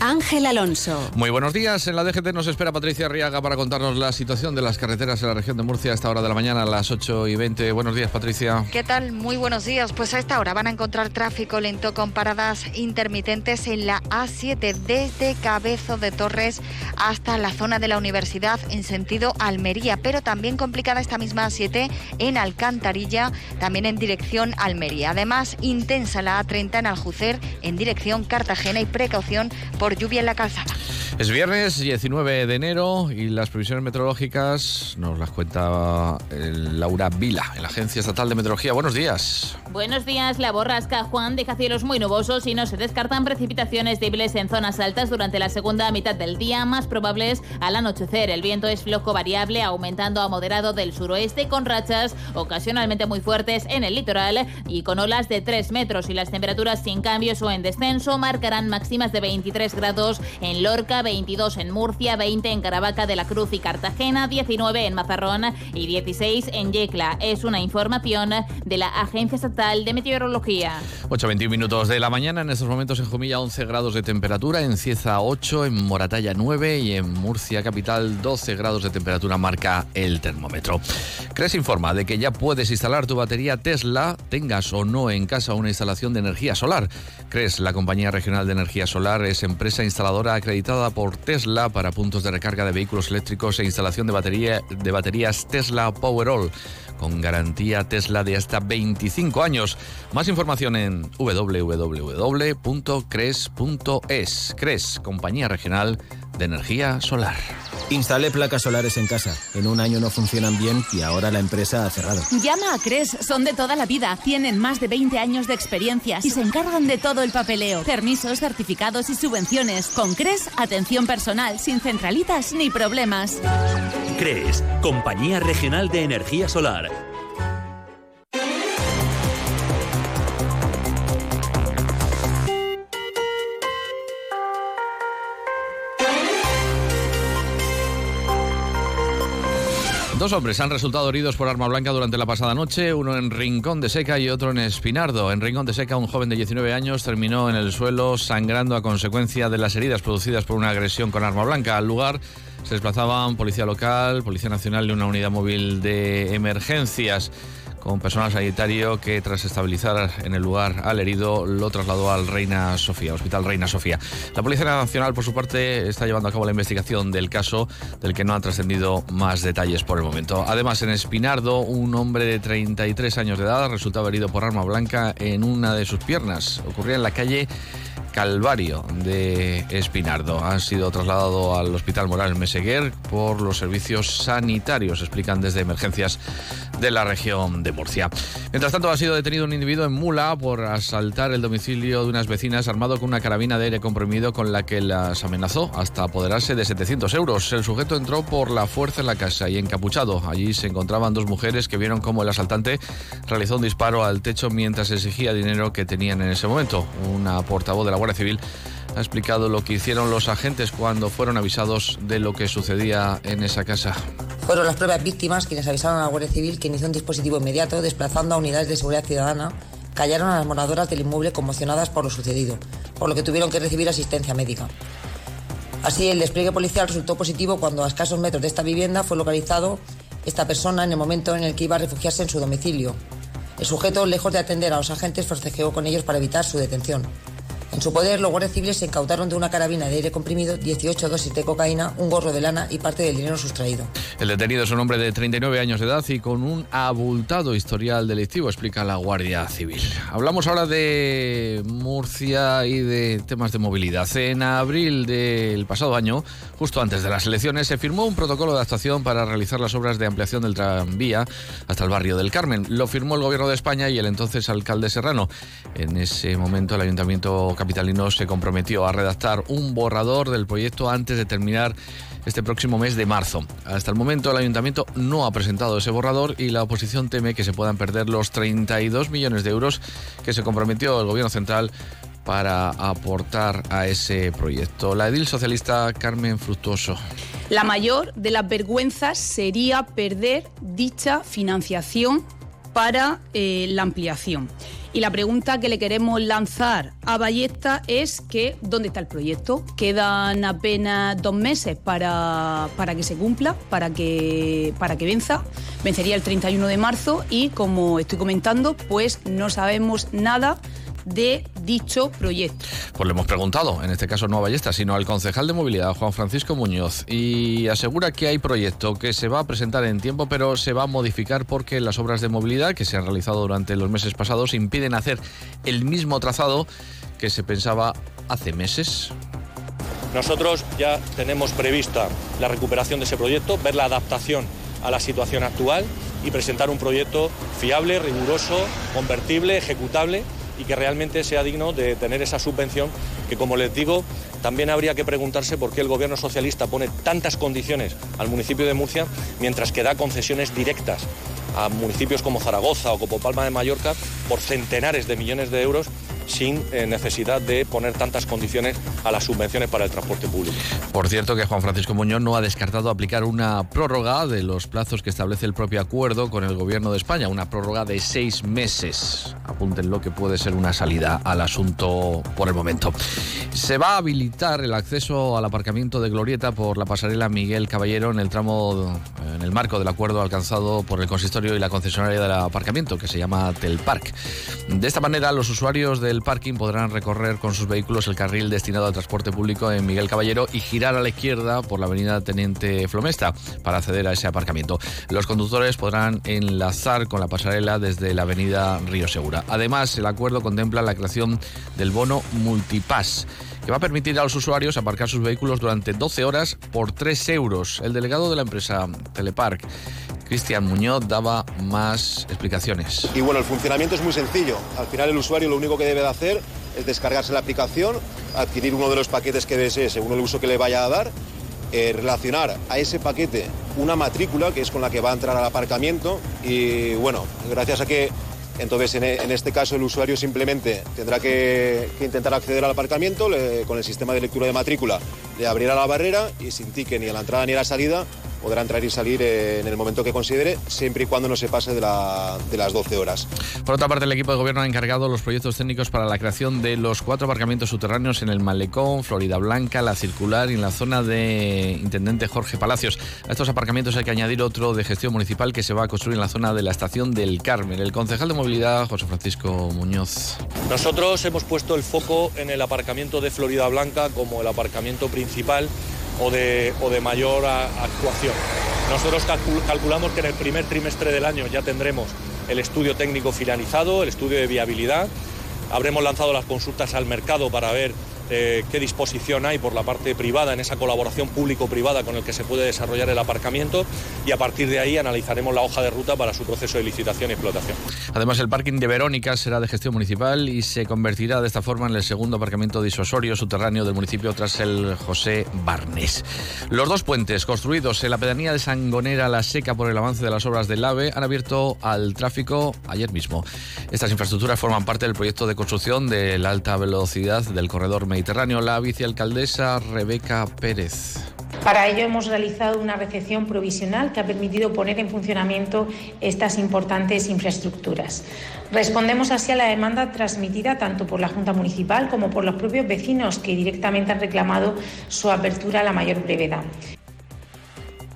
Ángel Alonso. Muy buenos días. En la DGT nos espera Patricia Arriaga para contarnos la situación de las carreteras en la región de Murcia a esta hora de la mañana, a las 8 y 20. Buenos días, Patricia. ¿Qué tal? Muy buenos días. Pues a esta hora van a encontrar tráfico lento con paradas intermitentes en la A7 desde Cabezo de Torres hasta la zona de la universidad en sentido Almería, pero también complicada esta misma A7 en Alcantarilla, también en dirección Almería. Además, intensa la A30 en Aljucer en dirección Cartagena y precaución por lluvia en la calzada. Es viernes 19 de enero y las previsiones meteorológicas nos las cuenta eh, Laura Vila, en la Agencia Estatal de Meteorología. Buenos días. Buenos días. La borrasca Juan deja cielos muy nubosos y no se descartan precipitaciones débiles en zonas altas durante la segunda mitad del día, más probables al anochecer. El viento es flojo variable, aumentando a moderado del suroeste con rachas ocasionalmente muy fuertes en el litoral y con olas de 3 metros y las temperaturas sin cambios o en descenso marcarán máximas de 23 grados en Lorca, 22 en Murcia, 20 en Caravaca de la Cruz y Cartagena, 19 en Mazarrón y 16 en Yecla. Es una información de la Agencia Estatal de Meteorología. 8.21 minutos de la mañana, en estos momentos en Jumilla 11 grados de temperatura, en Cieza 8, en Moratalla 9 y en Murcia capital 12 grados de temperatura marca el termómetro. CRES informa de que ya puedes instalar tu batería Tesla, tengas o no en casa una instalación de energía solar. CRES, la compañía regional de energía solar, es empresa instaladora acreditada por Tesla para puntos de recarga de vehículos eléctricos e instalación de, batería, de baterías Tesla Powerall con garantía Tesla de hasta 25 años. Más información en www.cres.es. CRES, compañía regional de energía solar. Instalé placas solares en casa. En un año no funcionan bien y ahora la empresa ha cerrado. Llama a CRES, son de toda la vida. Tienen más de 20 años de experiencia y se encargan de todo el papeleo, permisos, certificados y subvenciones. Con CRES, atención personal, sin centralitas ni problemas. CRES, Compañía Regional de Energía Solar. Dos hombres han resultado heridos por arma blanca durante la pasada noche, uno en Rincón de Seca y otro en Espinardo. En Rincón de Seca, un joven de 19 años terminó en el suelo sangrando a consecuencia de las heridas producidas por una agresión con arma blanca. Al lugar se desplazaban policía local, policía nacional y una unidad móvil de emergencias con personal sanitario que tras estabilizar en el lugar al herido lo trasladó al Reina Sofía, Hospital Reina Sofía. La Policía Nacional, por su parte, está llevando a cabo la investigación del caso del que no han trascendido más detalles por el momento. Además, en Espinardo, un hombre de 33 años de edad resultaba herido por arma blanca en una de sus piernas. Ocurría en la calle Calvario de Espinardo. Ha sido trasladado al Hospital Moral Meseguer por los servicios sanitarios, explican desde emergencias de la región de Murcia. Mientras tanto, ha sido detenido un individuo en Mula por asaltar el domicilio de unas vecinas armado con una carabina de aire comprimido con la que las amenazó hasta apoderarse de 700 euros. El sujeto entró por la fuerza en la casa y encapuchado. Allí se encontraban dos mujeres que vieron cómo el asaltante realizó un disparo al techo mientras exigía dinero que tenían en ese momento. Una portavoz de la Guardia Civil ha explicado lo que hicieron los agentes cuando fueron avisados de lo que sucedía en esa casa. Fueron las propias víctimas quienes avisaron a la Guardia Civil que inició un dispositivo inmediato desplazando a unidades de seguridad ciudadana callaron a las moradoras del inmueble conmocionadas por lo sucedido, por lo que tuvieron que recibir asistencia médica. Así, el despliegue policial resultó positivo cuando a escasos metros de esta vivienda fue localizado esta persona en el momento en el que iba a refugiarse en su domicilio. El sujeto, lejos de atender a los agentes, forcejeó con ellos para evitar su detención. En su poder, los guardias civiles se incautaron de una carabina de aire comprimido 18 dosis de cocaína, un gorro de lana y parte del dinero sustraído. El detenido es un hombre de 39 años de edad y con un abultado historial delictivo, explica la Guardia Civil. Hablamos ahora de Murcia y de temas de movilidad. En abril del pasado año, justo antes de las elecciones, se firmó un protocolo de actuación para realizar las obras de ampliación del tranvía hasta el barrio del Carmen. Lo firmó el Gobierno de España y el entonces alcalde Serrano. En ese momento, el Ayuntamiento capitalino se comprometió a redactar un borrador del proyecto antes de terminar este próximo mes de marzo. Hasta el momento el ayuntamiento no ha presentado ese borrador y la oposición teme que se puedan perder los 32 millones de euros que se comprometió el gobierno central para aportar a ese proyecto. La edil socialista Carmen Fructuoso. La mayor de las vergüenzas sería perder dicha financiación para eh, la ampliación. Y la pregunta que le queremos lanzar a Ballesta es que ¿dónde está el proyecto? Quedan apenas dos meses para, para que se cumpla, para que, para que venza. Vencería el 31 de marzo y como estoy comentando, pues no sabemos nada de dicho proyecto. Pues le hemos preguntado, en este caso no a Ballesta, sino al concejal de movilidad, Juan Francisco Muñoz, y asegura que hay proyecto que se va a presentar en tiempo, pero se va a modificar porque las obras de movilidad que se han realizado durante los meses pasados impiden hacer el mismo trazado que se pensaba hace meses. Nosotros ya tenemos prevista la recuperación de ese proyecto, ver la adaptación a la situación actual y presentar un proyecto fiable, riguroso, convertible, ejecutable y que realmente sea digno de tener esa subvención que, como les digo, también habría que preguntarse por qué el gobierno socialista pone tantas condiciones al municipio de Murcia mientras que da concesiones directas a municipios como Zaragoza o como Palma de Mallorca por centenares de millones de euros sin eh, necesidad de poner tantas condiciones a las subvenciones para el transporte público. Por cierto que Juan Francisco Muñoz no ha descartado aplicar una prórroga de los plazos que establece el propio acuerdo con el Gobierno de España, una prórroga de seis meses. Apúntenlo que puede ser una salida al asunto por el momento. Se va a habilitar el acceso al aparcamiento de Glorieta por la pasarela Miguel Caballero en el tramo, en el marco del acuerdo alcanzado por el consistorio y la concesionaria del aparcamiento, que se llama Telpark. De esta manera, los usuarios del parking podrán recorrer con sus vehículos el carril destinado al transporte público en Miguel Caballero y girar a la izquierda por la avenida Teniente Flomesta para acceder a ese aparcamiento. Los conductores podrán enlazar con la pasarela desde la avenida Río Segura. Además, el acuerdo contempla la creación del bono Multipass que va a permitir a los usuarios aparcar sus vehículos durante 12 horas por 3 euros. El delegado de la empresa Telepark Cristian Muñoz daba más explicaciones. Y bueno, el funcionamiento es muy sencillo. Al final el usuario lo único que debe de hacer es descargarse la aplicación, adquirir uno de los paquetes que desee según el uso que le vaya a dar, eh, relacionar a ese paquete una matrícula que es con la que va a entrar al aparcamiento y bueno, gracias a que entonces, en, este caso, el usuario simplemente tendrá que, intentar acceder al aparcamiento con el sistema de lectura de matrícula, le abrirá la barrera y sin ticket ni a la entrada ni a la salida podrá entrar y salir en el momento que considere, siempre y cuando no se pase de, las 12 horas. Por otra parte, el equipo de gobierno ha encargado los proyectos técnicos para la creación de los cuatro aparcamientos subterráneos en el Malecón, Florida Blanca, La Circular y en la zona de Intendente Jorge Palacios. A estos aparcamientos hay que añadir otro de gestión municipal que se va a construir en la zona de la estación del Carmen. El concejal de movilidad, José Francisco Muñoz. Nosotros hemos puesto el foco en el aparcamiento de Florida Blanca como el aparcamiento principal o de, o de mayor actuación. Nosotros calculamos que en el primer trimestre del año ya tendremos el estudio técnico finalizado, el estudio de viabilidad. Habremos lanzado las consultas al mercado para ver eh, qué disposición hay por la parte privada en esa colaboración público-privada con el que se puede desarrollar el aparcamiento y a partir de ahí analizaremos la hoja de ruta para su proceso de licitación y explotación. Además, el parking de Verónica será de gestión municipal y se convertirá de esta forma en el segundo aparcamiento disuasorio subterráneo del municipio tras el José Barnes. Los dos puentes construidos en la pedanía de Sangonera La Seca por el avance de las obras del AVE han abierto al tráfico ayer mismo. Estas infraestructuras forman parte del proyecto de construcción de la alta velocidad del corredor Mediterráneo, la vicealcaldesa Rebeca Pérez. Para ello hemos realizado una recepción provisional que ha permitido poner en funcionamiento estas importantes infraestructuras. Respondemos así a la demanda transmitida tanto por la Junta Municipal como por los propios vecinos que directamente han reclamado su apertura a la mayor brevedad.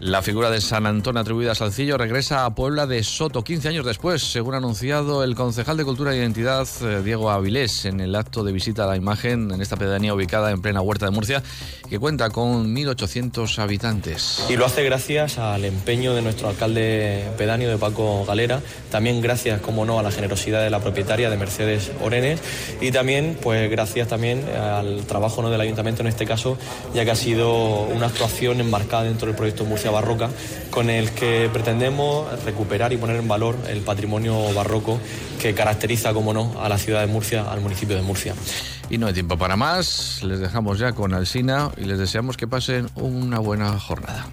La figura de San Antón atribuida a Salcillo regresa a Puebla de Soto 15 años después, según ha anunciado el concejal de Cultura e Identidad eh, Diego Avilés en el acto de visita a la imagen en esta pedanía ubicada en plena huerta de Murcia, que cuenta con 1.800 habitantes. Y lo hace gracias al empeño de nuestro alcalde pedáneo de Paco Galera, también gracias, como no, a la generosidad de la propietaria de Mercedes Orenes y también, pues gracias también al trabajo ¿no? del ayuntamiento en este caso, ya que ha sido una actuación enmarcada dentro del proyecto Murcia barroca, con el que pretendemos recuperar y poner en valor el patrimonio barroco que caracteriza, como no, a la ciudad de Murcia, al municipio de Murcia. Y no hay tiempo para más, les dejamos ya con Alsina y les deseamos que pasen una buena jornada.